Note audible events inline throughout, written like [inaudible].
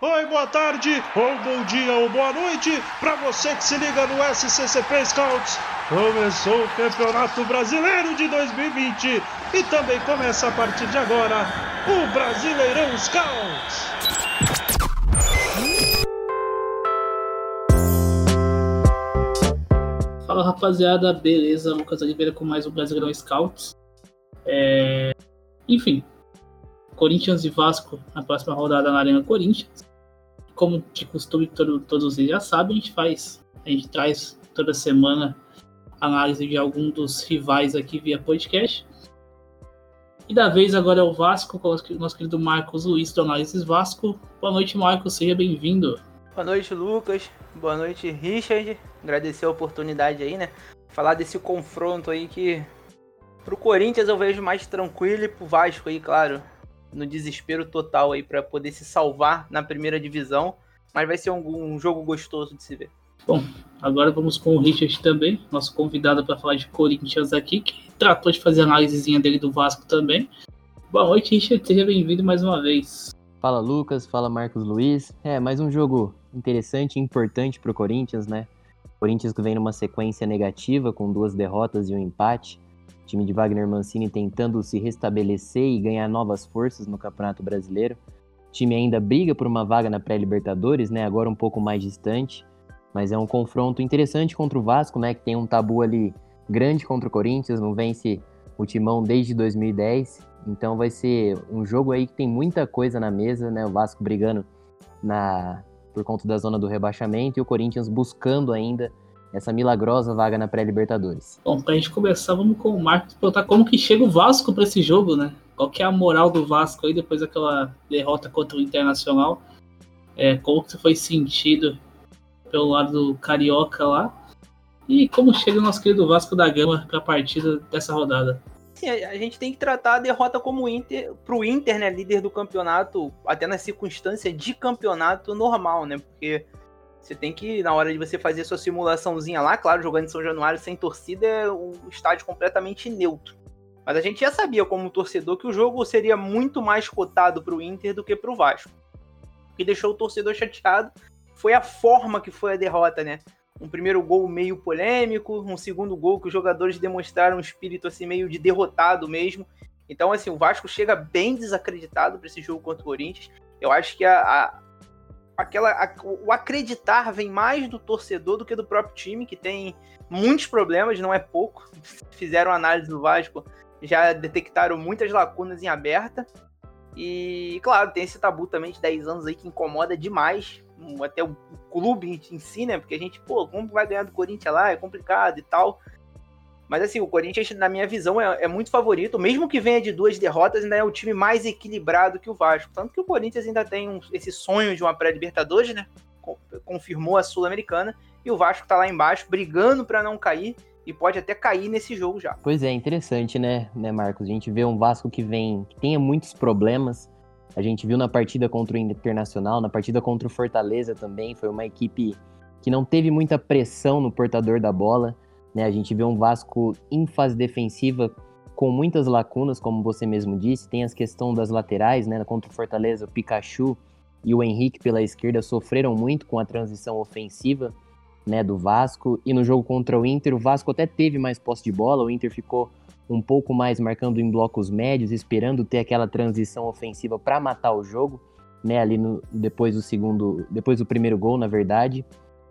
oi, boa tarde, ou bom dia, ou boa noite, para você que se liga no SCCP Scouts. Começou o Campeonato Brasileiro de 2020 e também começa a partir de agora o Brasileirão Scouts. Fala rapaziada, beleza? Lucas Oliveira com mais um Brasileirão Scouts. É... Enfim, Corinthians e Vasco na próxima rodada na Arena Corinthians. Como de costume, todo, todos vocês já sabem, a gente faz, a gente traz toda semana análise de algum dos rivais aqui via podcast. E da vez agora é o Vasco, com o nosso querido Marcos Luiz do Análises Vasco. Boa noite, Marcos, seja bem-vindo. Boa noite, Lucas. Boa noite, Richard. Agradecer a oportunidade aí, né? Falar desse confronto aí que pro Corinthians eu vejo mais tranquilo e pro Vasco aí, claro, no desespero total aí para poder se salvar na primeira divisão, mas vai ser um, um, jogo gostoso de se ver. Bom, agora vamos com o Richard também, nosso convidado para falar de Corinthians aqui, que tratou de fazer a análisezinha dele do Vasco também. Boa noite, Richard, seja bem-vindo mais uma vez. Fala Lucas, fala Marcos Luiz. É, mais um jogo interessante e importante para o Corinthians, né? Corinthians que vem numa sequência negativa com duas derrotas e um empate time de Wagner Mancini tentando se restabelecer e ganhar novas forças no Campeonato Brasileiro. O time ainda briga por uma vaga na pré-Libertadores, né? Agora um pouco mais distante, mas é um confronto interessante contra o Vasco, né? Que tem um tabu ali grande contra o Corinthians, não vence o Timão desde 2010. Então vai ser um jogo aí que tem muita coisa na mesa, né? O Vasco brigando na por conta da zona do rebaixamento e o Corinthians buscando ainda essa milagrosa vaga na pré-Libertadores. Bom, pra gente começar, vamos com o Marcos perguntar como que chega o Vasco para esse jogo, né? Qual que é a moral do Vasco aí depois daquela derrota contra o Internacional? É, como que foi sentido pelo lado do Carioca lá? E como chega o nosso querido Vasco da Gama para a partida dessa rodada? Sim, a gente tem que tratar a derrota como Inter, pro Inter, né, líder do campeonato, até na circunstância de campeonato normal, né? Porque você tem que, na hora de você fazer sua simulaçãozinha lá, claro, jogando em São Januário sem torcida, é um estádio completamente neutro. Mas a gente já sabia, como torcedor, que o jogo seria muito mais cotado para o Inter do que para o Vasco. O que deixou o torcedor chateado foi a forma que foi a derrota, né? Um primeiro gol meio polêmico, um segundo gol que os jogadores demonstraram um espírito assim meio de derrotado mesmo. Então, assim, o Vasco chega bem desacreditado para esse jogo contra o Corinthians. Eu acho que a, a, aquela, a, o acreditar vem mais do torcedor do que do próprio time, que tem muitos problemas, não é pouco. Fizeram análise do Vasco, já detectaram muitas lacunas em aberta. E, claro, tem esse tabu também de 10 anos aí que incomoda demais, até o clube em si, né? Porque a gente, pô, como vai ganhar do Corinthians lá? É complicado e tal. Mas assim, o Corinthians, na minha visão, é, é, muito favorito. Mesmo que venha de duas derrotas, ainda é o time mais equilibrado que o Vasco. Tanto que o Corinthians ainda tem um, esse sonho de uma pré-Libertadores, né? Confirmou a Sul-Americana. E o Vasco tá lá embaixo, brigando para não cair. E pode até cair nesse jogo já. Pois é, interessante, né, né, Marcos? A gente vê um Vasco que vem, que tenha muitos problemas. A gente viu na partida contra o Internacional, na partida contra o Fortaleza também. Foi uma equipe que não teve muita pressão no portador da bola né? A gente vê um Vasco em fase defensiva com muitas lacunas, como você mesmo disse. Tem as questões das laterais, né? Contra o Fortaleza, o Pikachu e o Henrique pela esquerda sofreram muito com a transição ofensiva né, do Vasco. E no jogo contra o Inter, o Vasco até teve mais posse de bola, o Inter ficou um pouco mais marcando em blocos médios, esperando ter aquela transição ofensiva para matar o jogo, né, ali no, depois do segundo, depois do primeiro gol, na verdade.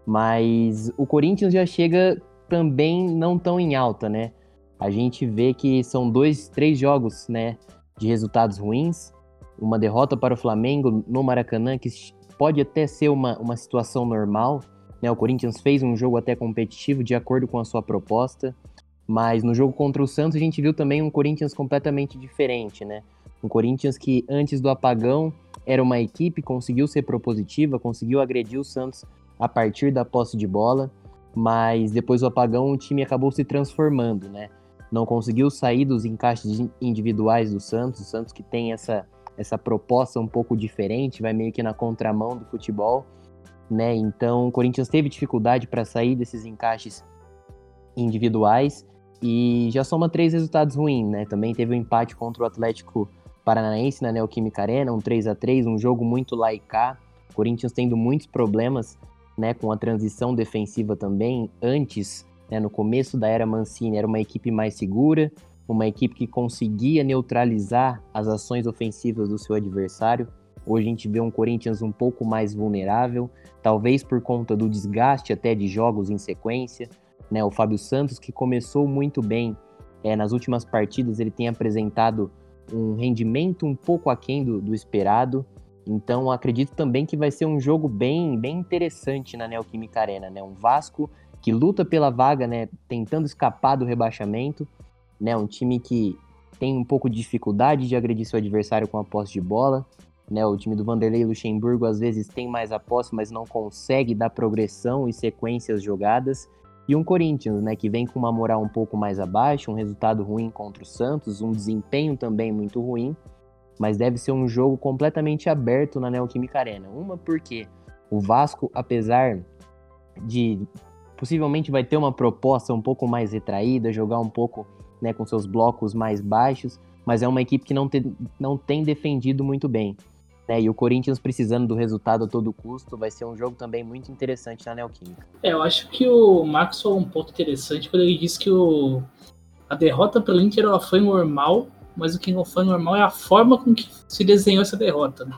Mas o Corinthians já chega também não tão em alta, né? A gente vê que são dois, três jogos, né, de resultados ruins. Uma derrota para o Flamengo no Maracanã, que pode até ser uma, uma situação normal. Né? O Corinthians fez um jogo até competitivo, de acordo com a sua proposta. Mas no jogo contra o Santos, a gente viu também um Corinthians completamente diferente, né? Um Corinthians que antes do apagão era uma equipe, conseguiu ser propositiva, conseguiu agredir o Santos a partir da posse de bola mas depois do apagão o time acabou se transformando, né? Não conseguiu sair dos encaixes individuais do Santos, o Santos que tem essa, essa proposta um pouco diferente, vai meio que na contramão do futebol, né? Então o Corinthians teve dificuldade para sair desses encaixes individuais e já soma três resultados ruins, né? Também teve um empate contra o Atlético Paranaense na Neoquímica Arena, um 3 a 3 um jogo muito laicá, Corinthians tendo muitos problemas né, com a transição defensiva também. Antes, né, no começo da era Mancini, era uma equipe mais segura, uma equipe que conseguia neutralizar as ações ofensivas do seu adversário. Hoje a gente vê um Corinthians um pouco mais vulnerável, talvez por conta do desgaste até de jogos em sequência. Né? O Fábio Santos, que começou muito bem é, nas últimas partidas, ele tem apresentado um rendimento um pouco aquém do, do esperado. Então acredito também que vai ser um jogo bem, bem interessante na Neoquímica Arena, né? Um Vasco que luta pela vaga, né? Tentando escapar do rebaixamento, né? Um time que tem um pouco de dificuldade de agredir seu adversário com a posse de bola, né? O time do Vanderlei Luxemburgo às vezes tem mais a posse, mas não consegue dar progressão e sequências jogadas. E um Corinthians, né, que vem com uma moral um pouco mais abaixo, um resultado ruim contra o Santos, um desempenho também muito ruim, mas deve ser um jogo completamente aberto na Neoquímica Arena. Uma porque o Vasco, apesar de possivelmente vai ter uma proposta um pouco mais retraída, jogar um pouco né, com seus blocos mais baixos, mas é uma equipe que não, te, não tem defendido muito bem. Né? E o Corinthians precisando do resultado a todo custo, vai ser um jogo também muito interessante na Neoquímica. É, eu acho que o Max falou um ponto interessante quando ele disse que o, a derrota para o Inter ela foi normal, mas o que não foi normal é a forma com que se desenhou essa derrota. Né?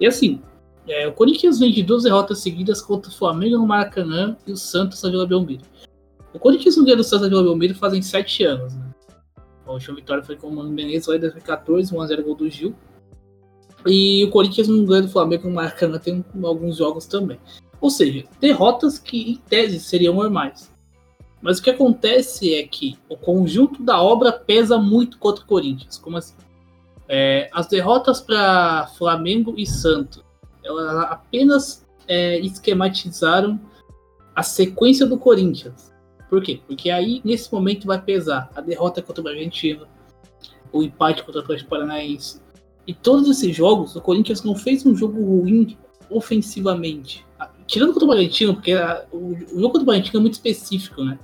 E assim, é, o Corinthians vem de duas derrotas seguidas contra o Flamengo no Maracanã e o Santos na Vila Belmiro. O Corinthians não ganha do Santos na Vila Belmiro fazem sete anos. Né? A última vitória foi com o Mano Menezes lá em 2014, 1x0 gol do Gil. E o Corinthians não ganha do Flamengo no Maracanã tem alguns jogos também. Ou seja, derrotas que em tese seriam normais. Mas o que acontece é que o conjunto da obra pesa muito contra o Corinthians. Como assim? É, as derrotas para Flamengo e Santos, elas apenas é, esquematizaram a sequência do Corinthians. Por quê? Porque aí, nesse momento, vai pesar a derrota contra o Bragantino, o empate contra o Atlético Paranaense, e todos esses jogos, o Corinthians não fez um jogo ruim ofensivamente. Tirando contra o Bragantino, porque a, o, o, jogo contra o Bragantino é muito específico, né?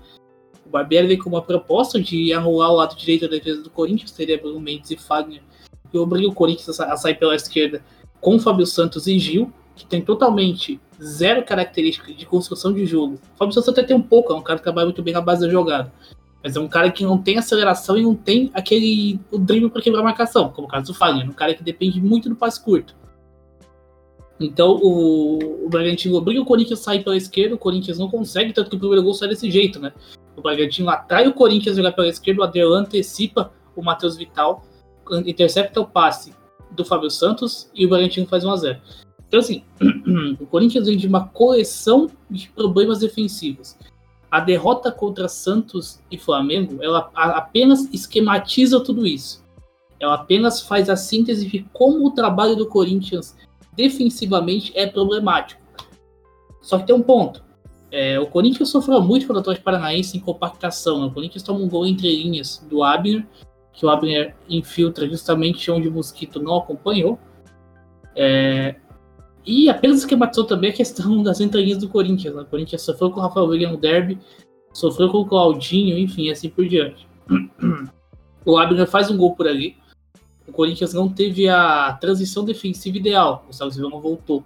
O Barbieri veio com uma proposta de anular o lado direito da defesa do Corinthians, teria Bruno Mendes e Fagner, e obriga o Corinthians a, a sair pela esquerda com Fábio Santos e Gil, que tem totalmente zero característica de construção de jogo. O Fábio Santos até tem um pouco, é um cara que trabalha muito bem na base da jogada. Mas é um cara que não tem aceleração e não tem aquele o drible para quebrar a marcação, como o caso do Fagner, um cara que depende muito do passe curto. Então o, o Bragantino obriga o Corinthians a sair pela esquerda, o Corinthians não consegue, tanto que o primeiro gol sai desse jeito, né? O Bragantino atrai o Corinthians a jogar pela esquerda, o Adriano antecipa o Matheus Vital, intercepta o passe do Fábio Santos e o Bragantino faz 1x0. Então, assim, [clears throat] o Corinthians vem de uma coleção de problemas defensivos a derrota contra Santos e Flamengo, ela apenas esquematiza tudo isso. Ela apenas faz a síntese de como o trabalho do Corinthians defensivamente é problemático. Só que tem um ponto. É, o Corinthians sofreu muito contra o Atlético Paranaense em compactação. Né? O Corinthians toma um gol entre linhas do Abner, que o Abner infiltra justamente onde o Mosquito não acompanhou. É, e apenas esquematizou também a questão [laughs] das entrelinhas do Corinthians. Né? O Corinthians sofreu com o Rafael William no derby, sofreu com o Claudinho, enfim, assim por diante. [clears throat] O Abner faz um gol por ali. O Corinthians não teve a transição defensiva ideal. O Silva não voltou.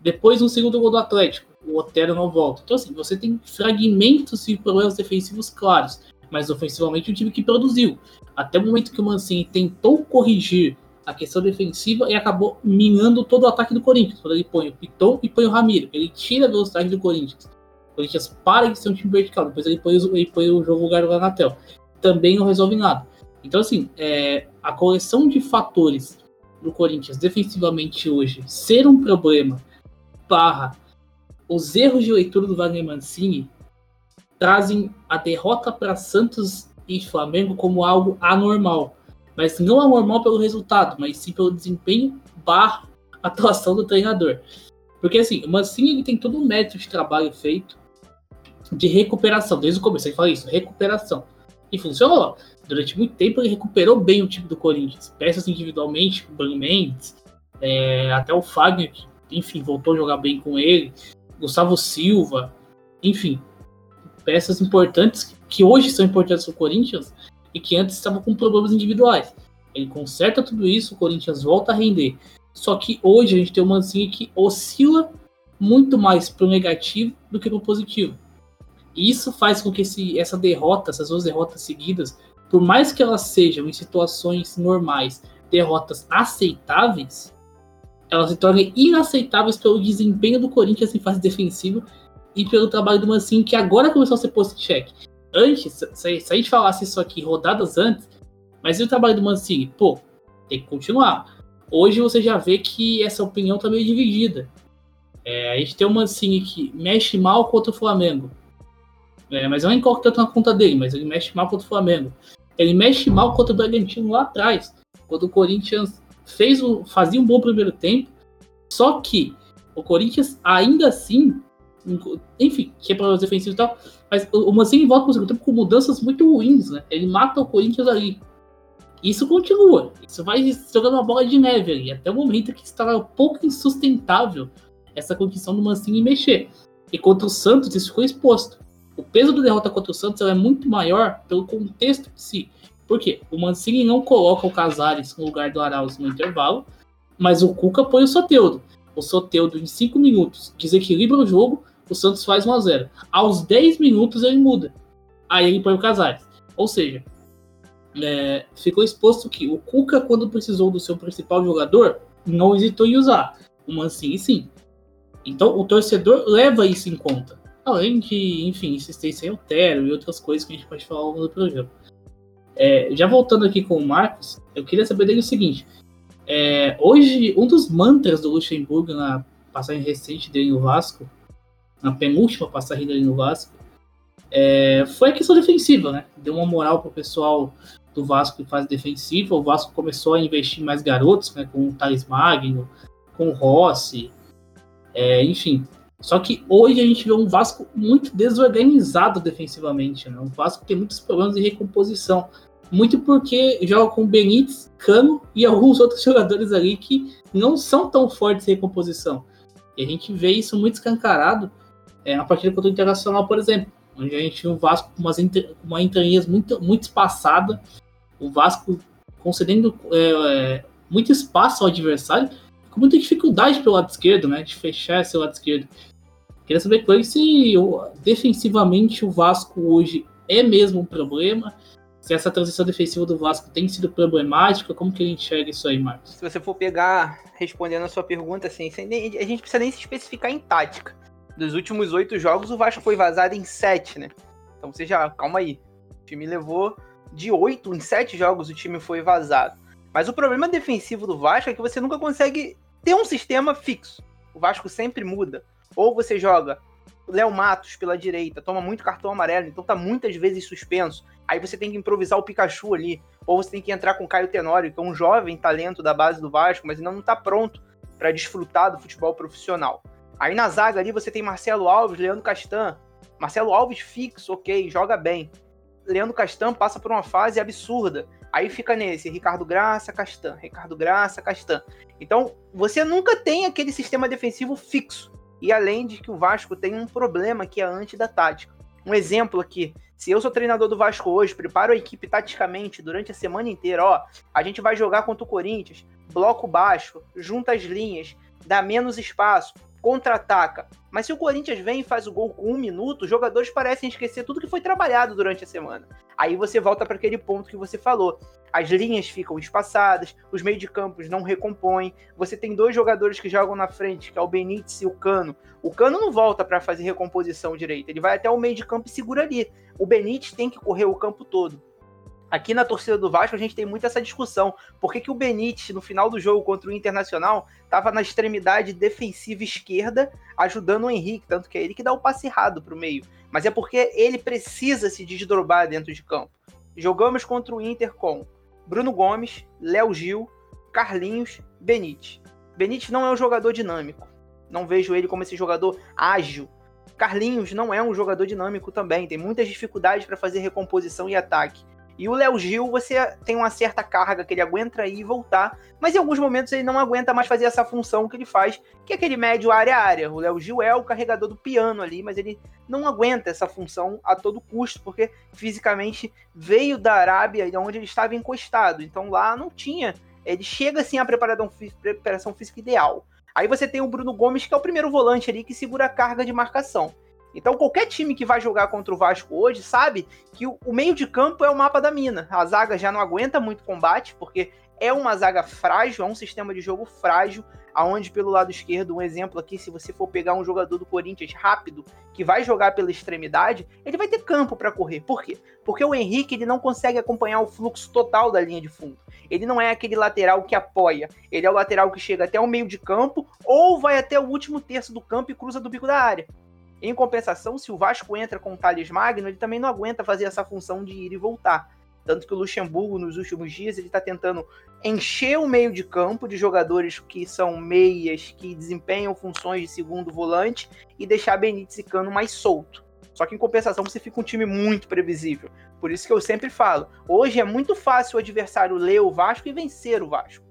Depois, um segundo gol do Atlético. O Otero não volta. Então, assim, você tem fragmentos e problemas defensivos claros. Mas ofensivamente, o time que produziu. Até o momento que o Mancini tentou corrigir a questão defensiva e acabou minando todo o ataque do Corinthians. Quando ele põe o Piton e põe o Ramiro. Ele tira a velocidade do Corinthians. O Corinthians para de ser um time vertical. Depois ele põe, ele põe o jogo lugar do Natel. Também não resolve nada. Então, assim, é, a coleção de fatores do Corinthians defensivamente hoje ser um problema, barra os erros de leitura do Wagner Mancini, trazem a derrota para Santos e Flamengo como algo anormal. Mas não é normal pelo resultado, mas sim pelo desempenho barra atuação do treinador. Porque assim, o Mancini ele tem todo um método de trabalho feito de recuperação. Desde o começo ele fala isso, recuperação. E funcionou. Durante muito tempo ele recuperou bem o time do Corinthians. Peças individualmente, o Bruno Mendes, é, até o Fagner, que, enfim, voltou a jogar bem com ele. Gustavo Silva, enfim. Peças importantes que hoje são importantes para o Corinthians e que antes estava com problemas individuais. Ele conserta tudo isso, o Corinthians volta a render. Só que hoje a gente tem uma Mancini que oscila muito mais pro negativo do que pro positivo. E isso faz com que esse, essa derrota, essas duas derrotas seguidas, por mais que elas sejam em situações normais derrotas aceitáveis, elas se tornem inaceitáveis pelo desempenho do Corinthians em fase defensiva e pelo trabalho do Mancini, que agora começou a ser posto em xeque. Antes, se, se a gente falasse isso aqui rodadas antes, mas e o trabalho do Mancini? Pô, tem que continuar. Hoje você já vê que essa opinião está meio dividida. É, a gente tem o Mancini que mexe mal contra o Flamengo. É, mas nem coloco tanto na conta dele, mas ele mexe mal contra o Flamengo. Ele mexe mal contra o Bragantino lá atrás, quando o Corinthians fez o, fazia um bom primeiro tempo, só que o Corinthians ainda assim, enfim, que é para os defensivos e tal, mas o Mancini volta para o segundo tempo com mudanças muito ruins, né? Ele mata o Corinthians ali. Isso continua. Isso vai jogando uma bola de neve ali, até o momento que estava um pouco insustentável essa condição do Mancini mexer. E contra o Santos isso ficou exposto. O peso da derrota contra o Santos é muito maior pelo contexto em si. Por quê? O Mancini não coloca o Casares no lugar do Arauz no intervalo, mas o Cuca põe o Soteudo. O Soteudo, em 5 minutos, desequilibra o jogo, o Santos faz 1x0. Aos 10 minutos ele muda. Aí ele põe o Casares. Ou seja, é, ficou exposto que o Cuca, quando precisou do seu principal jogador, não hesitou em usar. O Mancini sim. Então o torcedor leva isso em conta. Além de, enfim, insistência em Otero e outras coisas que a gente pode falar ao longo do programa. É, já voltando aqui com o Marcos, eu queria saber dele o seguinte. É, hoje, um dos mantras do Luxemburgo na passagem recente dele no Vasco, na penúltima passagem dele no Vasco, é, foi a questão defensiva, né? Deu uma moral pro pessoal do Vasco em fase defensiva. O Vasco começou a investir mais garotos, né? Com o Thales Magno, com o Rossi, é, enfim. Só que hoje a gente vê um Vasco muito desorganizado defensivamente, né? Um Vasco que tem muitos problemas de recomposição. Muito porque joga com Benítez, Cano e alguns [laughs] outros jogadores ali que não são tão fortes em recomposição. E a gente vê isso muito escancarado é, na partida contra o Internacional, por exemplo onde a gente viu o Vasco com umas uma entranhas muito, muito espaçada, o Vasco concedendo é, é, muito espaço ao adversário, com muita dificuldade pelo lado esquerdo, né, de fechar esse lado esquerdo. Queria saber com ele se defensivamente o Vasco hoje é mesmo um problema, se essa transição defensiva do Vasco tem sido problemática, como que a gente enxerga isso aí, Marcos? Se você for pegar, respondendo a sua pergunta, assim, a gente precisa nem se especificar em tática dos últimos oito jogos, o Vasco foi vazado em sete, né? Então você já, calma aí. O time levou de oito em sete jogos, o time foi vazado. Mas o problema defensivo do Vasco é que você nunca consegue ter um sistema fixo. O Vasco sempre muda. Ou você joga Léo Matos pela direita, toma muito cartão amarelo, então tá muitas vezes suspenso. Aí você tem que improvisar o Pikachu ali. Ou você tem que entrar com o Caio Tenório, que é um jovem talento da base do Vasco, mas ainda não tá pronto para desfrutar do futebol profissional. Aí na zaga ali você tem Marcelo Alves, Leandro Castan. Marcelo Alves fixo, ok, joga bem. Leandro Castan passa por uma fase absurda. Aí fica nesse, Ricardo Graça, Castan, Ricardo Graça, Castan. Então, você nunca tem aquele sistema defensivo fixo. E além de que o Vasco tem um problema que é antes da tática. Um exemplo aqui, se eu sou treinador do Vasco hoje, preparo a equipe taticamente durante a semana inteira, ó, a gente vai jogar contra o Corinthians, bloco baixo, junta as linhas, dá menos espaço, contra-ataca. Mas se o Corinthians vem e faz o gol com um minuto, os jogadores parecem esquecer tudo que foi trabalhado durante a semana. Aí você volta para aquele ponto que você falou. As linhas ficam espaçadas, os meios de campos não recompõem. Você tem dois jogadores que jogam na frente, que é o Benítez e o Cano. O Cano não volta para fazer recomposição direita, ele vai até o meio de campo e segura ali. O Benítez tem que correr o campo todo. Aqui na torcida do Vasco a gente tem muito essa discussão. Por que, que o Benítez, no final do jogo contra o Internacional, estava na extremidade defensiva esquerda, ajudando o Henrique, tanto que é ele que dá o passe errado para o meio. Mas é porque ele precisa se desdobrar dentro de campo. Jogamos contra o Inter com Bruno Gomes, Léo Gil, Carlinhos, Benítez. Benítez não é um jogador dinâmico. Não vejo ele como esse jogador ágil. Carlinhos não é um jogador dinâmico também, tem muitas dificuldades para fazer recomposição e ataque. E o Léo Gil, você tem uma certa carga que ele aguenta ir e voltar, mas em alguns momentos ele não aguenta mais fazer essa função que ele faz, que é aquele médio área-área. O Léo Gil é o carregador do piano ali, mas ele não aguenta essa função a todo custo, porque fisicamente veio da Arábia, onde ele estava encostado. Então lá não tinha Ele chega assim à preparação física ideal. Aí você tem o Bruno Gomes, que é o primeiro volante ali que segura a carga de marcação. Então, qualquer time que vai jogar contra o Vasco hoje sabe que o, meio de campo é o mapa da mina. A zaga já não aguenta muito combate, porque é uma zaga frágil, é um sistema de jogo frágil, aonde pelo lado esquerdo, um exemplo aqui, se você for pegar um jogador do Corinthians rápido, que vai jogar pela extremidade, ele vai ter campo para correr. Por quê? Porque o Henrique ele não consegue acompanhar o fluxo total da linha de fundo. Ele não é aquele lateral que apoia, ele é o lateral que chega até o meio de campo ou vai até o último terço do campo e cruza do bico da área. Em compensação, se o Vasco entra com o Thales Magno, ele também não aguenta fazer essa função de ir e voltar. Tanto que o Luxemburgo, nos últimos dias, ele está tentando encher o meio de campo de jogadores que são meias, que desempenham funções de segundo volante e deixar Benítez e Cano mais solto. Só que em compensação você fica um time muito previsível. Por isso que eu sempre falo, hoje é muito fácil o adversário ler o Vasco e vencer o Vasco.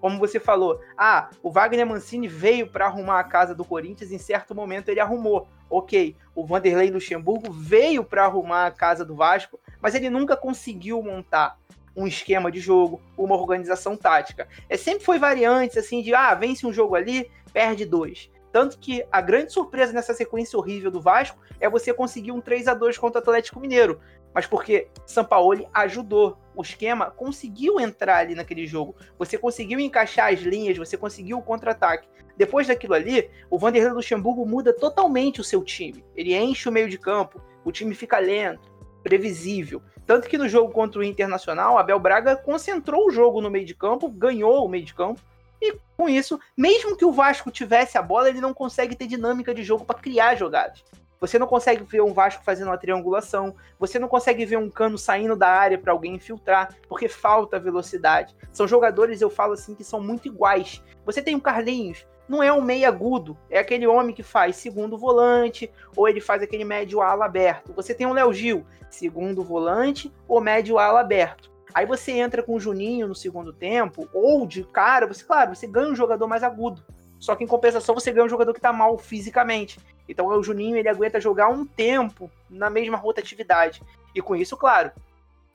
Como você falou, ah, o Wagner Mancini veio para arrumar a casa do Corinthians, em certo momento ele arrumou. Ok, o Vanderlei Luxemburgo veio para arrumar a casa do Vasco, mas ele nunca conseguiu montar um esquema de jogo, uma organização tática. É sempre foi variantes assim de ah, vence um jogo ali, perde dois. Tanto que a grande surpresa nessa sequência horrível do Vasco é você conseguir um 3 a 2 contra o Atlético Mineiro. Mas porque Sampaoli ajudou. O esquema conseguiu entrar ali naquele jogo. Você conseguiu encaixar as linhas, você conseguiu o contra-ataque. Depois daquilo ali, o Vanderlei Luxemburgo muda totalmente o seu time. Ele enche o meio de campo, o time fica lento, previsível. Tanto que no jogo contra o Internacional, Abel Braga concentrou o jogo no meio de campo, ganhou o meio de campo. E com isso, mesmo que o Vasco tivesse a bola, ele não consegue ter dinâmica de jogo para criar jogadas. Você não consegue ver um Vasco fazendo uma triangulação, você não consegue ver um cano saindo da área para alguém infiltrar, porque falta velocidade. São jogadores, eu falo assim, que são muito iguais. Você tem o Carlinhos, não é um meio agudo, é aquele homem que faz segundo volante, ou ele faz aquele médio ala aberto. Você tem o Léo Gil, segundo volante ou médio ala aberto. Aí você entra com o Juninho no segundo tempo, ou de cara, você, claro, você ganha um jogador mais agudo. Só que em compensação você ganha um jogador que tá mal fisicamente. Então o Juninho ele aguenta jogar um tempo na mesma rotatividade. E com isso, claro,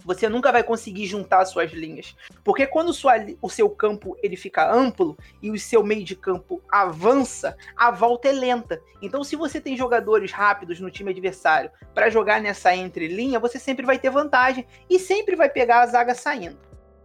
você nunca vai conseguir juntar suas linhas. Porque quando sua, o seu campo ele fica amplo e o seu meio de campo avança, a volta é lenta. Então, se você tem jogadores rápidos no time adversário para jogar nessa entrelinha, você sempre vai ter vantagem e sempre vai pegar a zaga saindo.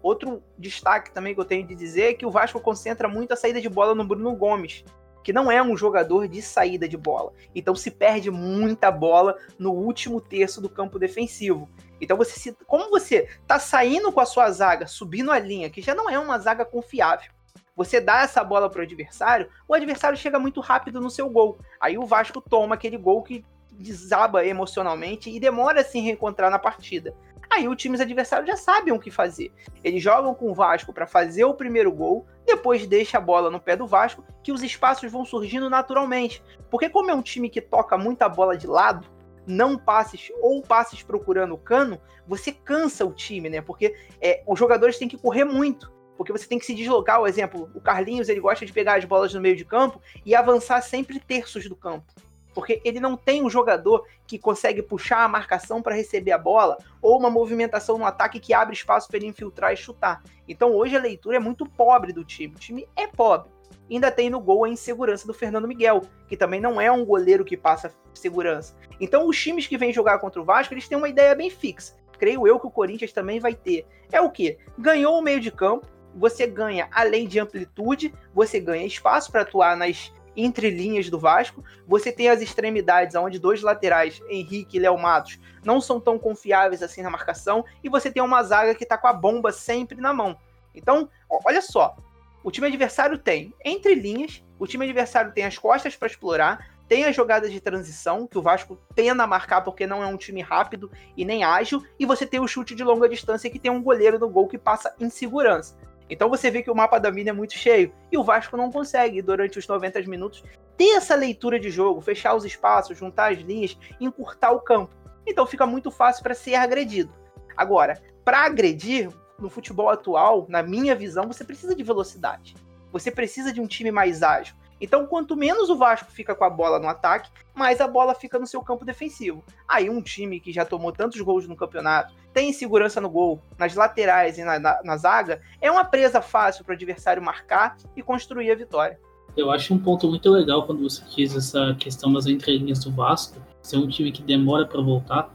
Outro destaque também que eu tenho de dizer é que o Vasco concentra muito a saída de bola no Bruno Gomes, que não é um jogador de saída de bola. Então se perde muita bola no último terço do campo defensivo. Então você se, como você tá saindo com a sua zaga, subindo a linha, que já não é uma zaga confiável. Você dá essa bola para o adversário, o adversário chega muito rápido no seu gol. Aí o Vasco toma aquele gol que desaba emocionalmente e demora a se reencontrar na partida. Aí os times adversários já sabem o que fazer. Eles jogam com o Vasco para fazer o primeiro gol, depois deixa a bola no pé do Vasco, que os espaços vão surgindo naturalmente. Porque como é um time que toca muita bola de lado, não passes ou passes procurando o cano, você cansa o time, né? Porque é, os jogadores têm que correr muito. Porque você tem que se deslocar, por exemplo, o Carlinhos ele gosta de pegar as bolas no meio de campo e avançar sempre terços do campo porque ele não tem um jogador que consegue puxar a marcação para receber a bola ou uma movimentação no ataque que abre espaço para ele infiltrar e chutar. Então hoje a leitura é muito pobre do time. O time é pobre. Ainda tem no gol a insegurança do Fernando Miguel, que também não é um goleiro que passa segurança. Então os times que vêm jogar contra o Vasco, eles têm uma ideia bem fixa. Creio eu que o Corinthians também vai ter. É o que? Ganhou o meio de campo, você ganha além de amplitude, você ganha espaço para atuar nas entre linhas do Vasco. Você tem as extremidades, onde dois laterais, Henrique e Léo Matos, não são tão confiáveis assim na marcação. E você tem uma zaga que está com a bomba sempre na mão. Então, olha só. O time adversário tem entre linhas, o time adversário tem as costas para explorar, tem as jogadas de transição, que o Vasco tenda a marcar porque não é um time rápido e nem ágil, e você tem o chute de longa distância que tem um goleiro no gol que passa em segurança. Então você vê que o mapa da mina é muito cheio. E o Vasco não consegue, durante os 90 minutos, ter essa leitura de jogo, fechar os espaços, juntar as linhas, encurtar o campo. Então fica muito fácil para ser agredido. Agora, para agredir, no futebol atual, na minha visão, você precisa de velocidade. Você precisa de um time mais ágil. Então, quanto menos o Vasco fica com a bola no ataque, mais a bola fica no seu campo defensivo. Aí, um time que já tomou tantos gols no campeonato, tem segurança no gol, nas laterais e na, na, na zaga, é uma presa fácil para o adversário marcar e construir a vitória. Eu acho um ponto muito legal quando você diz essa questão das entrelinhas do Vasco, ser um time que demora para voltar.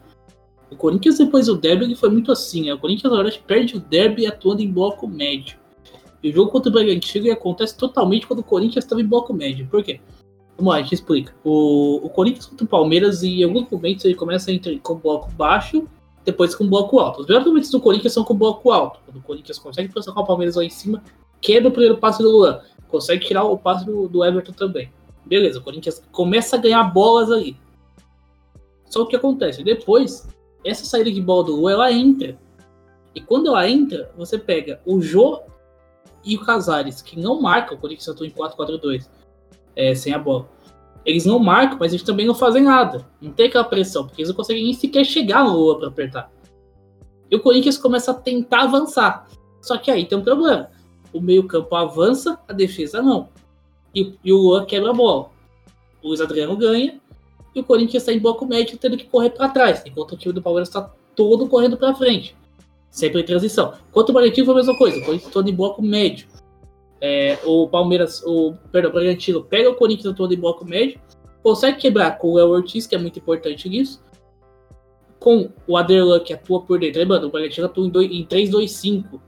O Corinthians, depois do derby, ele foi muito assim. Né? O Corinthians, na verdade, perde o derby atuando em bloco médio. E o jogo contra o Bragantino acontece totalmente quando o Corinthians estava em bloco médio. Por quê? Vamos lá, a gente explica. O, o Corinthians contra o Palmeiras, em alguns momentos, ele começa a entrar com bloco baixo, depois com bloco alto. Os melhores momentos do Corinthians são com bloco alto. Quando o Corinthians consegue pressionar o Palmeiras lá em cima, quebra o primeiro passe do Luan. Consegue tirar o passe do, do Everton também. Beleza, o Corinthians começa a ganhar bolas ali. Só o que acontece? Depois, essa saída de bola do Luan, ela entra. E quando ela entra, você pega o Jô e o Casares, que não marcam, o Corinthians atua em 4-4-2, é, sem a bola. Eles não marcam, mas eles também não fazem nada. Não tem aquela pressão, porque eles não conseguem nem sequer chegar no Lua para apertar. E o Corinthians começa a tentar avançar. Só que aí tem um problema. O meio-campo avança, a defesa não. E, e o Lua quebra a bola. O Luiz Adriano ganha. E o Corinthians está em bloco médio tendo que correr para trás, enquanto o time do Palmeiras está todo correndo para frente sempre em transição. Quanto o Bragantino foi a mesma coisa, o Corinthians todo em bloco médio. É, o Palmeiras, o, perdão, o Bragantino pega o Corinthians todo em bloco médio, consegue quebrar com o El Ortiz, que é muito importante nisso, com o Aderlan, que atua por dentro. Lembrando, o Bragantino atua em, em 3-2-5,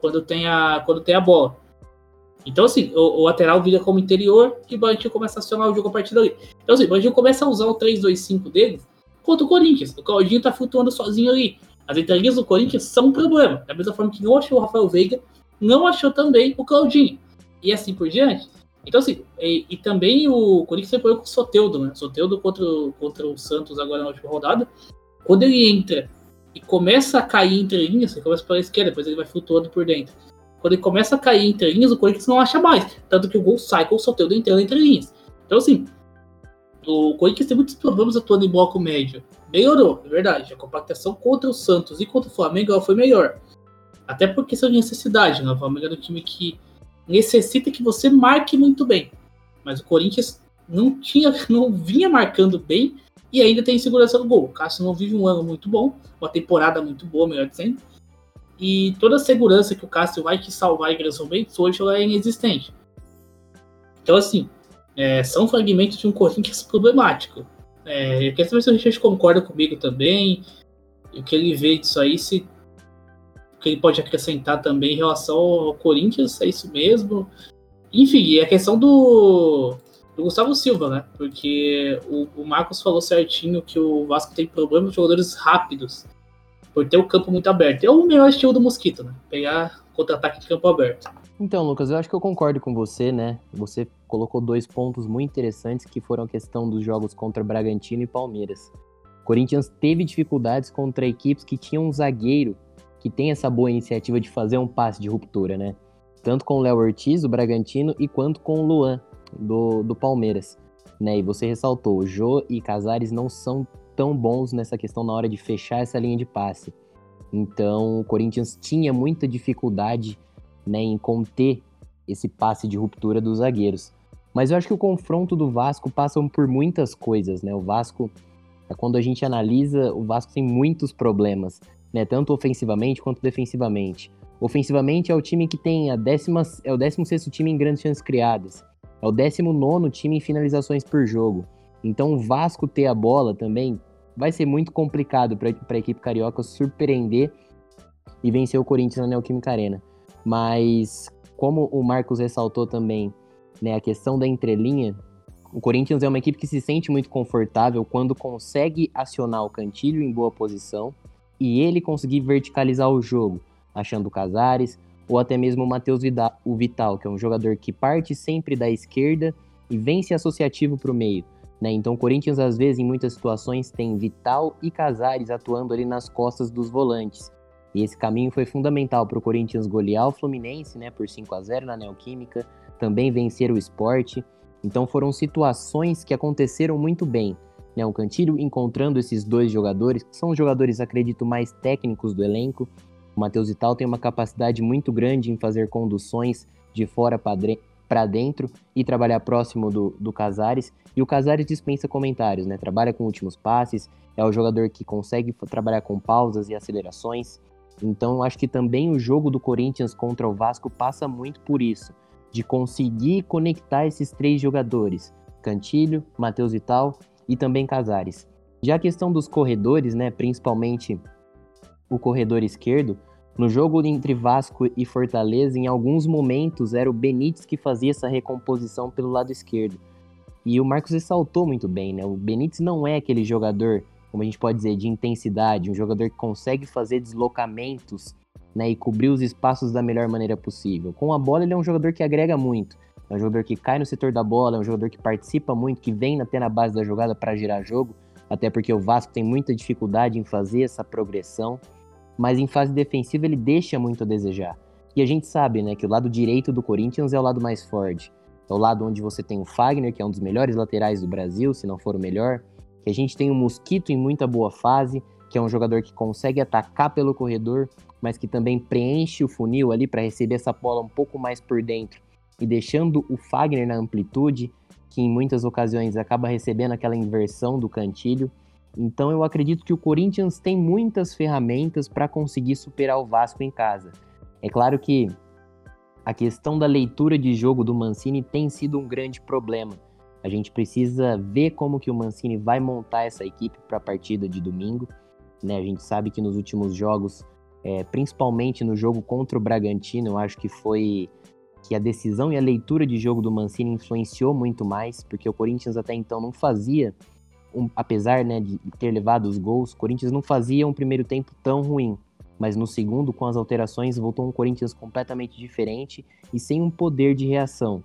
quando tem a, quando tem a bola. Então, assim, o, o lateral vira como interior e o Bragantino começa a acionar o jogo a partir dali. Então, assim, o Bragantino começa a usar o 3-2-5 dele contra o Corinthians. O Claudinho tá flutuando sozinho ali. As entrelinhas do Corinthians são um problema. Da mesma forma que não achou o Rafael Veiga, não achou também o Claudinho. E assim por diante. Então, assim, e, e também o Corinthians foi com o Soteudo, né? Soteudo contra, contra o Santos agora na última rodada. Quando ele entra e começa a cair entre linhas, ele começa pela esquerda, depois ele vai flutuando por dentro. Quando ele começa a cair entre linhas, o Corinthians não acha mais. Tanto que o gol sai com o Soteudo entrando entre linhas. Então, assim, o Corinthians tem muitos problemas atuando em bloco médio. Melhorou, é verdade. A compactação contra o Santos e contra o Flamengo foi melhor. Até por questão de necessidade. Né? O Flamengo é um time que necessita que você marque muito bem. Mas o Corinthians não tinha, [laughs] não vinha marcando bem e ainda tem segurança no gol. O Cássio não vive um ano muito bom, uma temporada muito boa, melhor dizendo. E toda a segurança que o Cássio vai te salvar em grandes momentos hoje ela é inexistente. Então, assim, é, são fragmentos de um Corinthians problemático. É, eu quero saber se o Richard concorda comigo também, e o que ele vê disso aí, se o que ele pode acrescentar também em relação ao Corinthians, é isso mesmo. Enfim, a questão do, do Gustavo Silva, né? Porque o, o, Marcos falou certinho que o Vasco tem problemas de jogadores rápidos, por ter o campo muito aberto. É o melhor estilo do Mosquito, né? Pegar contra-ataque de campo aberto. Então, Lucas, eu acho que eu concordo com você, né? Você colocou dois pontos muito interessantes que foram a questão dos jogos contra Bragantino e Palmeiras. O Corinthians teve dificuldades contra equipes que tinham um zagueiro que tem essa boa iniciativa de fazer um passe de ruptura, né? Tanto com o Léo Ortiz, do Bragantino, e quanto com o Luan, do, do Palmeiras. Né? E você ressaltou, o Jô e Casares não são tão bons nessa questão na hora de fechar essa linha de passe. Então, o Corinthians tinha muita dificuldade né, em conter esse passe de ruptura dos zagueiros. Mas eu acho que o confronto do Vasco passa por muitas coisas, né? O Vasco, quando a gente analisa, o Vasco tem muitos problemas, né? Tanto ofensivamente quanto defensivamente. Ofensivamente é o time que tem a décima, é o 16 time em grandes chances criadas. É o 19 time em finalizações por jogo. Então o Vasco ter a bola também vai ser muito complicado para a equipe carioca surpreender e vencer o Corinthians na Neoquímica Arena. Mas, como o Marcos ressaltou também, né, a questão da entrelinha, o Corinthians é uma equipe que se sente muito confortável quando consegue acionar o Cantilho em boa posição e ele conseguir verticalizar o jogo, achando o Casares ou até mesmo o Matheus o Vital, que é um jogador que parte sempre da esquerda e vem se associativo para o meio. Né? Então o Corinthians, às vezes, em muitas situações, tem Vital e Casares atuando ali nas costas dos volantes. E esse caminho foi fundamental para o Corinthians golear o Fluminense, né, por 5 a 0 na Neoquímica, também vencer o esporte. Então foram situações que aconteceram muito bem. Né, o Cantilho encontrando esses dois jogadores, que são os jogadores, acredito, mais técnicos do elenco. O Matheus Vital tem uma capacidade muito grande em fazer conduções de fora para dentro e trabalhar próximo do, do Casares. E o Casares dispensa comentários, né? Trabalha com últimos passes, é o jogador que consegue trabalhar com pausas e acelerações. Então, acho que também o jogo do Corinthians contra o Vasco passa muito por isso, de conseguir conectar esses três jogadores, Cantilho, Matheus Vital e também Casares. Já a questão dos corredores, né, principalmente o corredor esquerdo, no jogo entre Vasco e Fortaleza, em alguns momentos era o Benítez que fazia essa recomposição pelo lado esquerdo. E o Marcos ressaltou muito bem, né? O Benítez não é aquele jogador, como a gente pode dizer, de intensidade, um jogador que consegue fazer deslocamentos né, e cobrir os espaços da melhor maneira possível. Com a bola, ele é um jogador que agrega muito. É um jogador que cai no setor da bola, é um jogador que participa muito, que vem até na base da jogada para girar jogo, até porque o Vasco tem muita dificuldade em fazer essa progressão mas em fase defensiva ele deixa muito a desejar. E a gente sabe, né, que o lado direito do Corinthians é o lado mais forte. É o lado onde você tem o Fagner, que é um dos melhores laterais do Brasil, se não for o melhor. Que a gente tem o Mosquito em muita boa fase, que é um jogador que consegue atacar pelo corredor, mas que também preenche o funil ali para receber essa bola um pouco mais por dentro e deixando o Fagner na amplitude, que em muitas ocasiões acaba recebendo aquela inversão do cantilho. Então eu acredito que o Corinthians tem muitas ferramentas para conseguir superar o Vasco em casa. É claro que a questão da leitura de jogo do Mancini tem sido um grande problema. A gente precisa ver como que o Mancini vai montar essa equipe para a partida de domingo. Né? A gente sabe que nos últimos jogos, é, principalmente no jogo contra o Bragantino, eu acho que foi que a decisão e a leitura de jogo do Mancini influenciou muito mais, porque o Corinthians até então não fazia um, apesar né, de ter levado os gols, o Corinthians não fazia um primeiro tempo tão ruim. Mas no segundo, com as alterações, voltou um Corinthians completamente diferente e sem um poder de reação.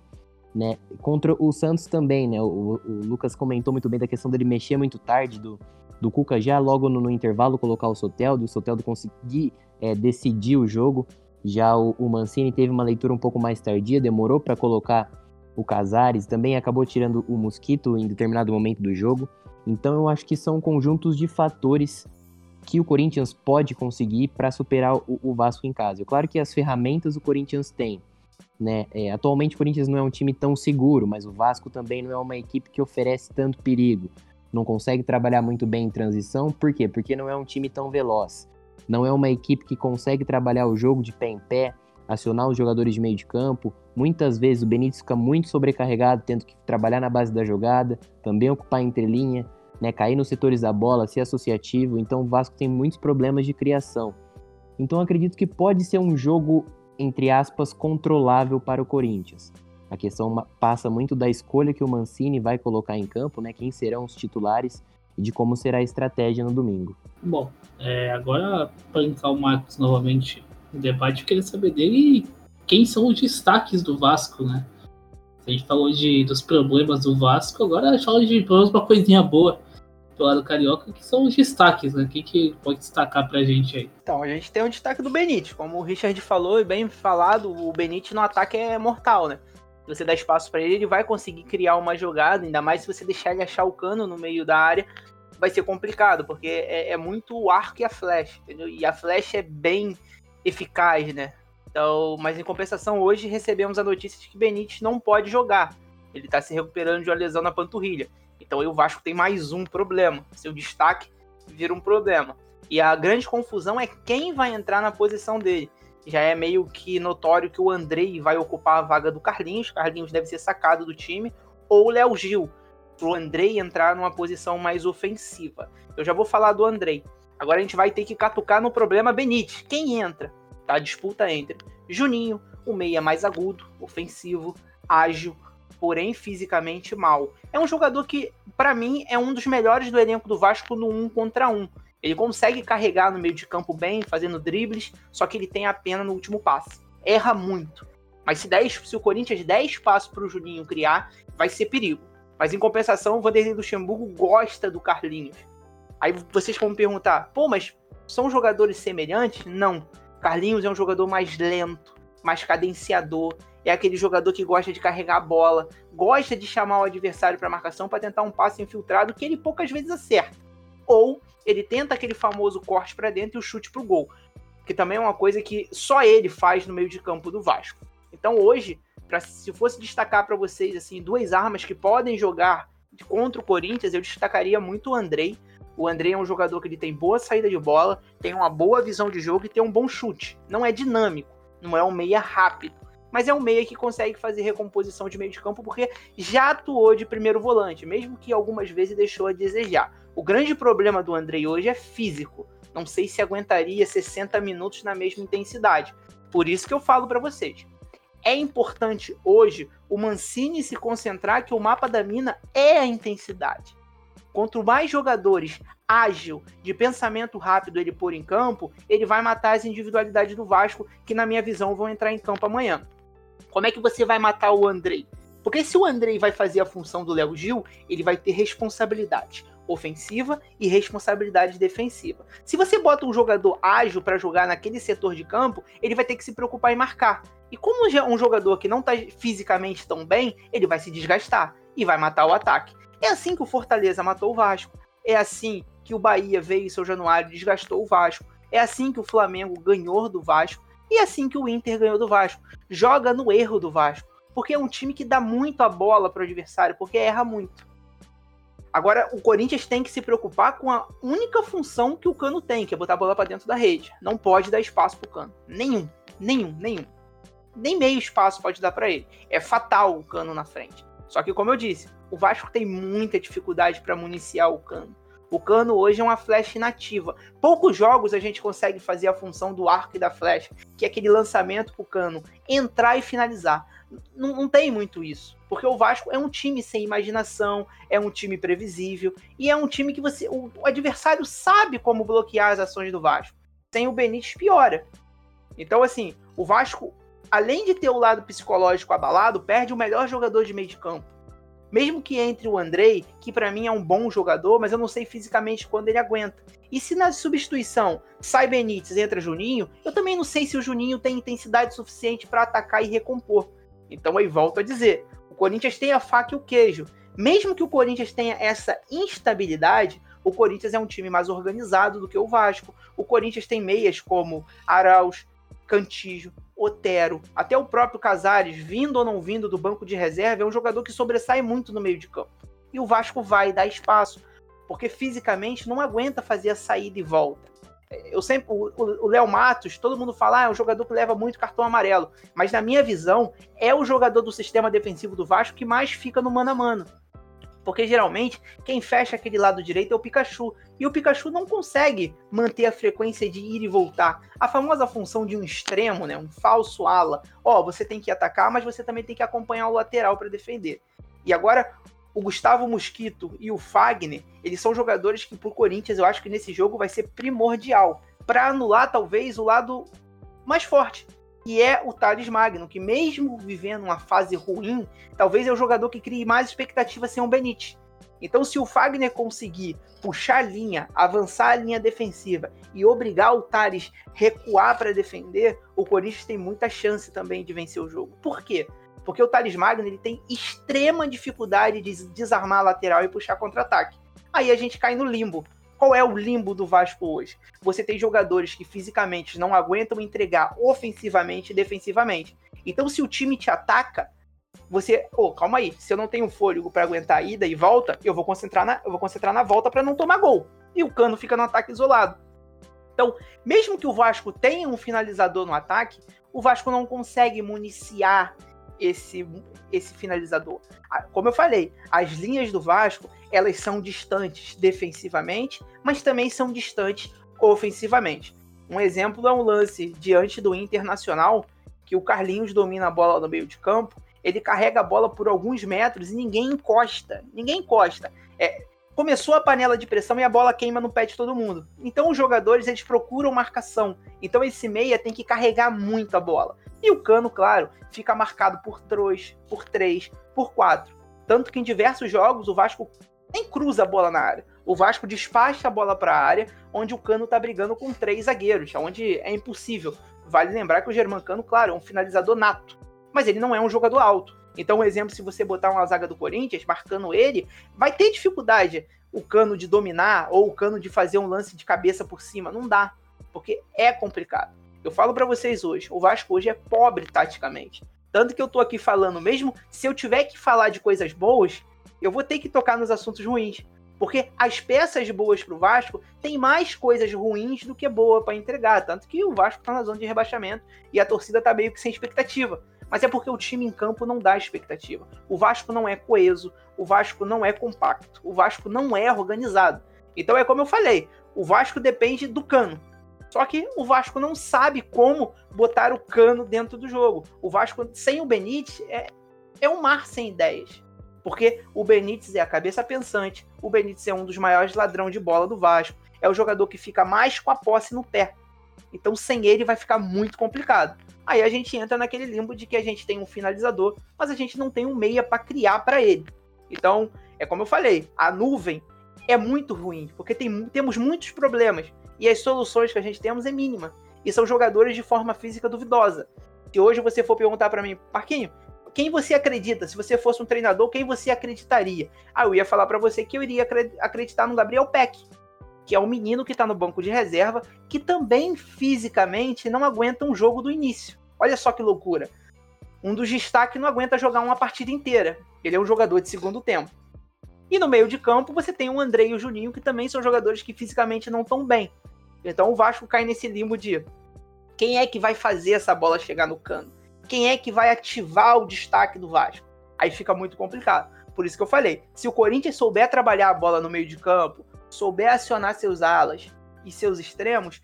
Né? Contra o Santos também, né? O, o, Lucas comentou muito bem da questão dele mexer muito tarde, do, do Cuca já logo no, no intervalo colocar o Soteldo, o Soteldo conseguir é, decidir o jogo. Já o, o, Mancini teve uma leitura um pouco mais tardia, demorou para colocar o Casares, também acabou tirando o Mosquito em determinado momento do jogo. Então eu acho que são conjuntos de fatores que o Corinthians pode conseguir para superar o, o, Vasco em casa. Claro que as ferramentas o Corinthians tem. Né? É, atualmente o Corinthians não é um time tão seguro, mas o Vasco também não é uma equipe que oferece tanto perigo. Não consegue trabalhar muito bem em transição. Por quê? Porque não é um time tão veloz. Não é uma equipe que consegue trabalhar o jogo de pé em pé, acionar os jogadores de meio de campo. Muitas vezes o Benítez fica muito sobrecarregado, tendo que trabalhar na base da jogada, também ocupar entrelinha, né, cair nos setores da bola, ser associativo. Então o Vasco tem muitos problemas de criação. Então acredito que pode ser um jogo, entre aspas, controlável para o Corinthians. A questão passa muito da escolha que o Mancini vai colocar em campo, né, quem serão os titulares e de como será a estratégia no domingo. Bom, é, agora para linkar o Marcos novamente no debate, eu queria saber dele quem são os destaques do Vasco, né? A gente falou de, dos problemas do Vasco, agora a gente fala de problemas uma coisinha boa do lado carioca, que são os destaques, né? O que, pode destacar pra gente aí? Então, a gente tem o destaque do Benítez. Como o Richard falou e bem falado, o Benítez no ataque é mortal, né? Se você dá espaço para ele, ele vai conseguir criar uma jogada, ainda mais se você deixar ele achar o cano no meio da área, vai ser complicado, porque é, é muito o arco e a flecha, entendeu? E a flecha é bem eficaz, né? Então, mas em compensação, hoje recebemos a notícia de que Benítez não pode jogar. Ele está se recuperando de uma lesão na panturrilha. Então o Vasco tem mais um problema. Seu destaque vira um problema. E a grande confusão é quem vai entrar na posição dele. Já é meio que notório que o Andrei vai ocupar a vaga do Carlinhos. Carlinhos deve ser sacado do time. Ou o Léo Gil. Pro Andrei entrar numa posição mais ofensiva. Eu já vou falar do Andrei. Agora a gente vai ter que catucar no problema Benítez. Quem entra? Tá? A disputa entre Juninho, o meia mais agudo, ofensivo, ágil, porém fisicamente mal. É um jogador que, para mim, é um dos melhores do elenco do Vasco no um contra um. Ele consegue carregar no meio de campo bem, fazendo dribles, só que ele tem a pena no último passe. Erra muito. Mas se, 10, se o Corinthians der espaço para o Juninho criar, vai ser perigo. Mas em compensação, o Vanderlei Luxemburgo gosta do Carlinhos. Aí vocês vão me perguntar, pô, mas são jogadores semelhantes? Não. Carlinhos é um jogador mais lento, mais cadenciador, é aquele jogador que gosta de carregar a bola, gosta de chamar o adversário para marcação para tentar um passe infiltrado que ele poucas vezes acerta. Ou ele tenta aquele famoso corte para dentro e o chute para o gol, que também é uma coisa que só ele faz no meio de campo do Vasco. Então hoje Pra, se fosse destacar para vocês assim duas armas que podem jogar contra o Corinthians, eu destacaria muito o Andrei. O Andrei é um jogador que ele tem boa saída de bola, tem uma boa visão de jogo e tem um bom chute. Não é dinâmico, não é um meia rápido, mas é um meia que consegue fazer recomposição de meio de campo porque já atuou de primeiro volante, mesmo que algumas vezes deixou a desejar. O grande problema do Andrei hoje é físico. Não sei se aguentaria 60 minutos na mesma intensidade. Por isso que eu falo para vocês. É importante hoje o Mancini se concentrar que o mapa da mina é a intensidade. Quanto mais jogadores ágil, de pensamento rápido ele pôr em campo, ele vai matar as individualidades do Vasco, que na minha visão vão entrar em campo amanhã. Como é que você vai matar o Andrei? Porque se o Andrei vai fazer a função do Léo Gil, ele vai ter responsabilidade ofensiva e responsabilidade defensiva. Se você bota um jogador ágil para jogar naquele setor de campo, ele vai ter que se preocupar em marcar. E como um jogador que não está fisicamente tão bem, ele vai se desgastar e vai matar o ataque. É assim que o Fortaleza matou o Vasco. É assim que o Bahia veio em seu Januário e desgastou o Vasco. É assim que o Flamengo ganhou do Vasco. E é assim que o Inter ganhou do Vasco. Joga no erro do Vasco. Porque é um time que dá muito a bola para o adversário, porque erra muito. Agora, o Corinthians tem que se preocupar com a única função que o Cano tem, que é botar a bola para dentro da rede. Não pode dar espaço para o Cano. Nenhum. Nenhum, nenhum. Nem meio espaço pode dar para ele. É fatal o Cano na frente. Só que, como eu disse, o Vasco tem muita dificuldade para municiar o Cano. O Cano hoje é uma flecha inativa. Poucos jogos a gente consegue fazer a função do arco e da flecha, que é aquele lançamento pro Cano entrar e finalizar. Não, não tem muito isso. Porque o Vasco é um time sem imaginação, é um time previsível e é um time que você. O, o adversário sabe como bloquear as ações do Vasco. Sem o Benítez piora. Então, assim, o Vasco, além de ter o lado psicológico abalado, perde o melhor jogador de meio de campo mesmo que entre o Andrei, que para mim é um bom jogador, mas eu não sei fisicamente quando ele aguenta. E se na substituição sai Benítez e entra Juninho, eu também não sei se o Juninho tem intensidade suficiente para atacar e recompor. Então aí volto a dizer, o Corinthians tem a faca e o queijo. Mesmo que o Corinthians tenha essa instabilidade, o Corinthians é um time mais organizado do que o Vasco. O Corinthians tem meias como Arauz, Cantijo, Otero, até o próprio Casares, vindo ou não vindo do banco de reserva, é um jogador que sobressai muito no meio de campo. E o Vasco vai dar espaço, porque fisicamente não aguenta fazer a saída e volta. Eu sempre, o Léo Matos, todo mundo fala, ah, é um jogador que leva muito cartão amarelo, mas na minha visão, é o jogador do sistema defensivo do Vasco que mais fica no mano a mano. Porque geralmente quem fecha aquele lado direito é o Pikachu. E o Pikachu não consegue manter a frequência de ir e voltar. A famosa função de um extremo, né, um falso ala. Ó, você tem que atacar, mas você também tem que acompanhar o lateral para defender. E agora o Gustavo Mosquito e o Fagner, eles são jogadores que pro Corinthians eu acho que nesse jogo vai ser primordial para anular talvez o lado mais forte, que é o Thales Magno, que mesmo vivendo uma fase ruim, talvez é o jogador que crie mais expectativa sem o Benítez. Então, se o Fagner conseguir puxar a linha, avançar a linha defensiva e obrigar o Thales recuar para defender, o Corinthians tem muita chance também de vencer o jogo. Por quê? Porque o Thales Magno ele tem extrema dificuldade de desarmar a lateral e puxar contra-ataque. Aí a gente cai no limbo. Qual é o limbo do Vasco hoje? Você tem jogadores que fisicamente não aguentam entregar ofensivamente e defensivamente. Então, se o time te ataca, você, oh, calma aí, se eu não tenho fôlego para aguentar a ida e volta, eu vou concentrar na, eu vou concentrar na volta para não tomar gol. E o Cano fica no ataque isolado. Então, mesmo que o Vasco tenha um finalizador no ataque, o Vasco não consegue municiar esse, esse finalizador. Como eu falei, as linhas do Vasco elas são distantes defensivamente, mas também são distantes ofensivamente. Um exemplo é um lance diante do Internacional, que o Carlinhos domina a bola no meio de campo, ele carrega a bola por alguns metros e ninguém encosta. Ninguém encosta. É, começou a panela de pressão e a bola queima no pé de todo mundo. Então os jogadores eles procuram marcação. Então esse meia tem que carregar muito a bola. E o Cano, claro, fica marcado por dois, por três, por quatro. Tanto que em diversos jogos o Vasco nem cruza a bola na área. O Vasco despacha a bola para a área, onde o Cano tá brigando com três zagueiros, onde é impossível. Vale lembrar que o Germancano, claro, é um finalizador nato, mas ele não é um jogador alto. Então, um exemplo, se você botar uma zaga do Corinthians marcando ele, vai ter dificuldade o Cano de dominar ou o Cano de fazer um lance de cabeça por cima. Não dá, porque é complicado. Eu falo para vocês hoje, o Vasco hoje é pobre taticamente. Tanto que eu tô aqui falando, mesmo se eu tiver que falar de coisas boas, eu vou ter que tocar nos assuntos ruins. Porque as peças boas pro Vasco tem mais coisas ruins do que boa para entregar. Tanto que o Vasco tá na zona de rebaixamento e a torcida tá meio que sem expectativa. Mas é porque o time em campo não dá expectativa. O Vasco não é coeso, o Vasco não é compacto, o Vasco não é organizado. Então é como eu falei, o Vasco depende do cano. Só que o Vasco não sabe como botar o cano dentro do jogo. O Vasco, sem o Benítez, é, é um mar sem ideias. Porque o Benítez é a cabeça pensante, o Benítez é um dos maiores ladrão de bola do Vasco, é o jogador que fica mais com a posse no pé. Então, sem ele vai ficar muito complicado. Aí a gente entra naquele limbo de que a gente tem um finalizador, mas a gente não tem um meia para criar para ele. Então, é como eu falei, a nuvem é muito ruim, porque tem, temos muitos problemas e as soluções que a gente temos é mínima. E são jogadores de forma física duvidosa. Se hoje você for perguntar para mim, Parquinho, quem você acredita? Se você fosse um treinador, quem você acreditaria? Ah, eu ia falar para você que eu iria acreditar no Gabriel Peck, que é um menino que está no banco de reserva, que também fisicamente não aguenta um jogo do início. Olha só que loucura. Um dos destaques não aguenta jogar uma partida inteira. Ele é um jogador de segundo tempo. E no meio de campo você tem o André e o Juninho, que também são jogadores que fisicamente não estão bem. Então o Vasco cai nesse limbo de quem é que vai fazer essa bola chegar no cano? Quem é que vai ativar o destaque do Vasco? Aí fica muito complicado. Por isso que eu falei, se o Corinthians souber trabalhar a bola no meio de campo, souber acionar seus alas e seus extremos,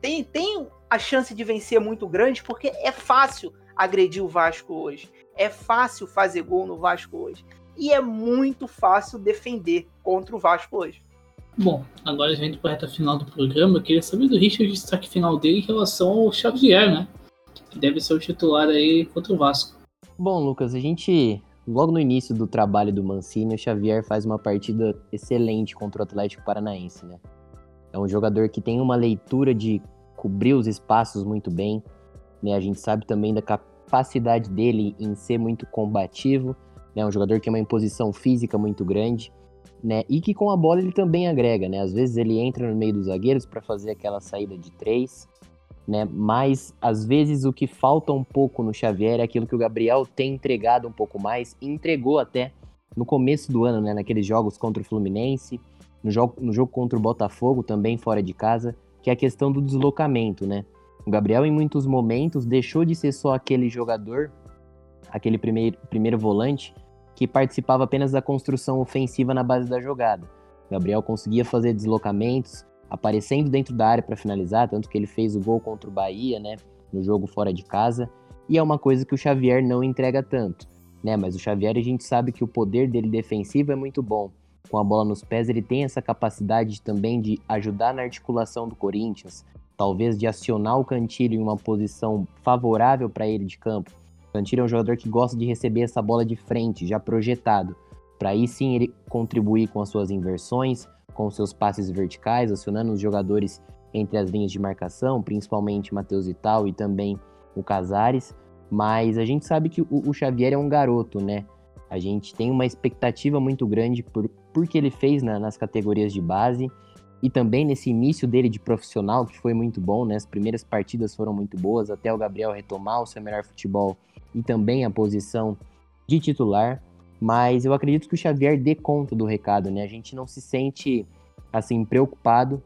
tem, tem a chance de vencer muito grande, porque é fácil agredir o Vasco hoje. É fácil fazer gol no Vasco hoje. E é muito fácil defender contra o Vasco hoje. Bom, agora a gente para a reta final do programa. Eu queria saber do Richard o destaque final dele em relação ao Xavier, né? Deve ser o titular aí contra o Vasco. Bom, Lucas, a gente logo no início do trabalho do Mancini, o Xavier faz uma partida excelente contra o Atlético Paranaense, né? É um jogador que tem uma leitura de cobrir os espaços muito bem, né? A gente sabe também da capacidade dele em ser muito combativo, né? Um jogador que tem uma imposição física muito grande, né? E que com a bola ele também agrega, né? Às vezes ele entra no meio dos zagueiros para fazer aquela saída de três, né? Mas às vezes o que falta um pouco no Xavier é aquilo que o Gabriel tem entregado um pouco mais, entregou até no começo do ano, né? Naqueles jogos contra o Fluminense, no jogo, no jogo contra o Botafogo, também fora de casa, que é a questão do deslocamento, né? O Gabriel, em muitos momentos, deixou de ser só aquele jogador, aquele primeiro, primeiro volante, que participava apenas da construção ofensiva na base da jogada. O Gabriel conseguia fazer deslocamentos, aparecendo dentro da área para finalizar, tanto que ele fez o gol contra o Bahia, né, no jogo fora de casa, e é uma coisa que o Xavier não entrega tanto, né, mas o Xavier a gente sabe que o poder dele defensivo é muito bom. Com a bola nos pés, ele tem essa capacidade também de ajudar na articulação do Corinthians, talvez de acionar o Cantilho em uma posição favorável para ele de campo. O Cantilho é um jogador que gosta de receber essa bola de frente, já projetado, para aí sim ele contribuir com as suas inversões, com seus passes verticais, acionando os jogadores entre as linhas de marcação, principalmente Matheus Vital e também o Casares. Mas a gente sabe que o, o, Xavier é um garoto, né? A gente tem uma expectativa muito grande por, por que ele fez na, nas categorias de base e também nesse início dele de profissional, que foi muito bom, né? As primeiras partidas foram muito boas, até o Gabriel retomar o seu melhor futebol e também a posição de titular mas eu acredito que o Xavier dê conta do recado, né? A gente não se sente assim preocupado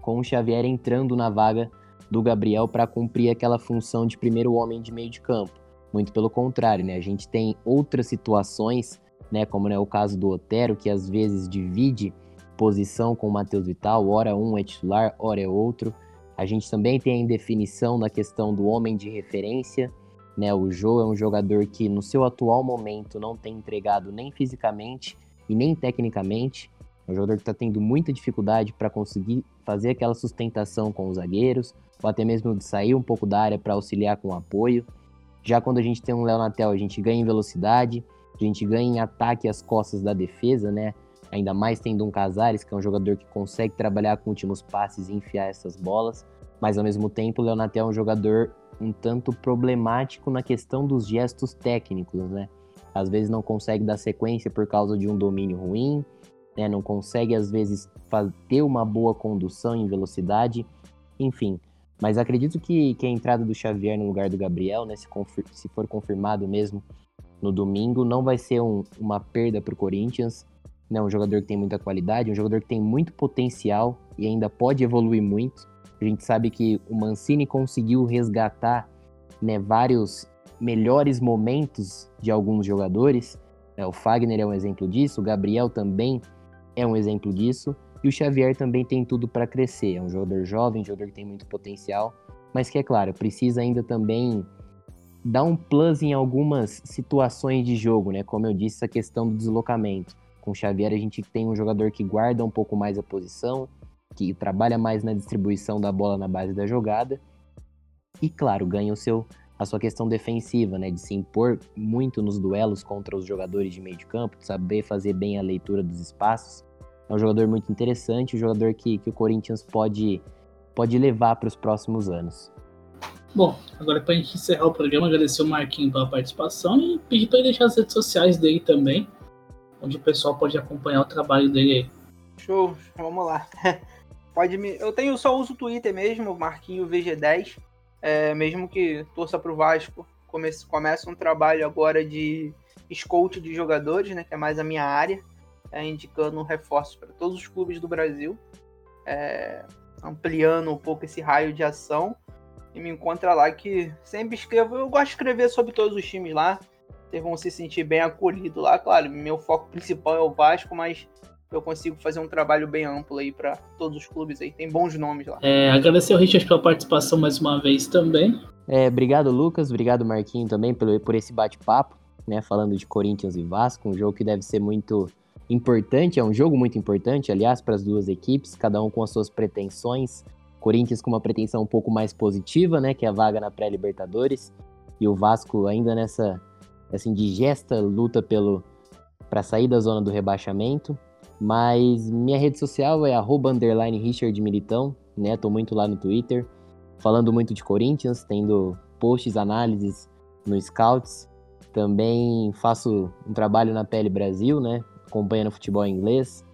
com o Xavier entrando na vaga do Gabriel para cumprir aquela função de primeiro homem de meio de campo. Muito pelo contrário, né? A gente tem outras situações, né, como é o caso do Otero, que às vezes divide posição com o Matheus Vital, ora um é titular, ora é outro. A gente também tem a indefinição na questão do homem de referência, né? O Jô é um jogador que no seu atual momento não tem entregado nem fisicamente e nem tecnicamente. É um jogador que está tendo muita dificuldade para conseguir fazer aquela sustentação com os zagueiros, ou até mesmo de sair um pouco da área para auxiliar com o apoio. Já quando a gente tem um Léo Natel, a gente ganha em velocidade, a gente ganha em ataque às costas da defesa, né? Ainda mais tendo um Casares, que é um jogador que consegue trabalhar com últimos passes e enfiar essas bolas. Mas ao mesmo tempo, o Leonatel é um jogador um tanto problemático na questão dos gestos técnicos, né? Às vezes não consegue dar sequência por causa de um domínio ruim, né? Não consegue às vezes ter uma boa condução em velocidade, enfim. Mas acredito que, que a entrada do Xavier no lugar do Gabriel, né, se, se for confirmado mesmo no domingo, não vai ser um, uma perda para o Corinthians. Né, um jogador que tem muita qualidade, um jogador que tem muito potencial e ainda pode evoluir muito. A gente sabe que o Mancini conseguiu resgatar né, vários melhores momentos de alguns jogadores. Né, o Fagner é um exemplo disso, o Gabriel também é um exemplo disso. E o Xavier também tem tudo para crescer. É um jogador jovem, jogador que tem muito potencial, mas que, é claro, precisa ainda também dar um plus em algumas situações de jogo, né? Como eu disse, essa questão do deslocamento. Com o Xavier, a gente tem um jogador que guarda um pouco mais a posição, que trabalha mais na distribuição da bola na base da jogada. E, claro, ganha o seu, a sua questão defensiva, né? De se impor muito nos duelos contra os jogadores de meio de campo, de saber fazer bem a leitura dos espaços. É um jogador muito interessante, um jogador que, que o Corinthians pode, pode levar para os próximos anos. Bom, agora para a gente encerrar o programa, agradecer o Marquinhos pela participação e pedir para ele deixar as redes sociais dele também, onde o pessoal pode acompanhar o trabalho dele aí. Show, vamos lá. [laughs] Pode me. Eu tenho só uso o Twitter mesmo, Marquinho VG10. É, mesmo que torça para o Vasco, comece, começa um trabalho agora de scout de jogadores, né? Que é mais a minha área é, indicando reforços para todos os clubes do Brasil, é, ampliando um pouco esse raio de ação. E me encontra lá que sempre escrevo. Eu gosto de escrever sobre todos os times lá. Vocês vão se sentir bem acolhidos lá. Claro, meu foco principal é o Vasco, mas eu consigo fazer um trabalho bem amplo aí para todos os clubes aí. Tem bons nomes lá. É, agradecer ao Richard pela participação mais uma vez também. É, obrigado, Lucas. Obrigado, Marquinho, também pelo, por esse bate-papo, né? Falando de Corinthians e Vasco, um jogo que deve ser muito importante, é um jogo muito importante, aliás, para as duas equipes, cada um com as suas pretensões. Corinthians com uma pretensão um pouco mais positiva, né, que é a vaga na pré-Libertadores, e o Vasco ainda nessa essa indigesta luta pelo para sair da zona do rebaixamento. Mas minha rede social é @richardmilitão, né? Tô muito lá no Twitter, falando muito de Corinthians, tendo posts, análises no Scouts. Também faço um trabalho na Pele Brasil, né? acompanhando futebol inglês,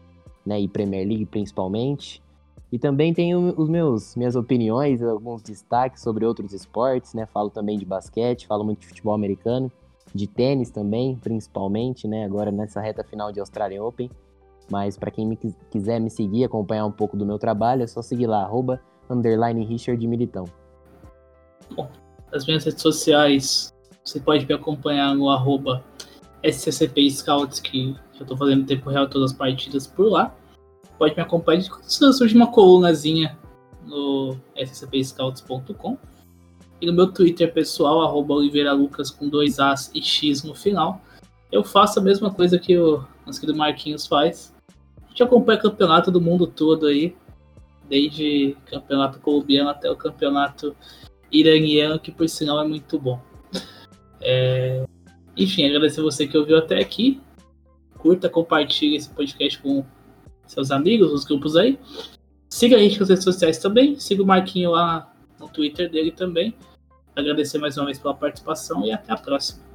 né, e Premier League principalmente. E também tenho os meus minhas opiniões, alguns destaques sobre outros esportes, né? Falo também de basquete, falo muito de futebol americano, de tênis também, principalmente, né? Agora nessa reta final de Australian Open. Mas para quem me, quiser me seguir, acompanhar um pouco do meu trabalho, é só seguir lá, arroba, underline Richard Militão. Bom, as minhas redes sociais, você pode me acompanhar no arroba Scouts, que eu tô fazendo tempo real todas as partidas por lá. Pode me acompanhar surge uma colunazinha no scpscouts.com. E no meu Twitter pessoal, arroba Lucas com dois As e X no final. Eu faço a mesma coisa que o nosso querido Marquinhos faz. Gente acompanha campeonato do mundo todo aí. Desde campeonato colombiano até o campeonato iraniano, que por sinal é muito bom. É... Enfim, agradecer você que ouviu até aqui curta, compartilhe esse podcast com seus amigos, os grupos aí. Siga a gente nas redes sociais também. Siga o Marquinho lá no Twitter dele também. Agradecer mais uma vez pela participação e até a próxima.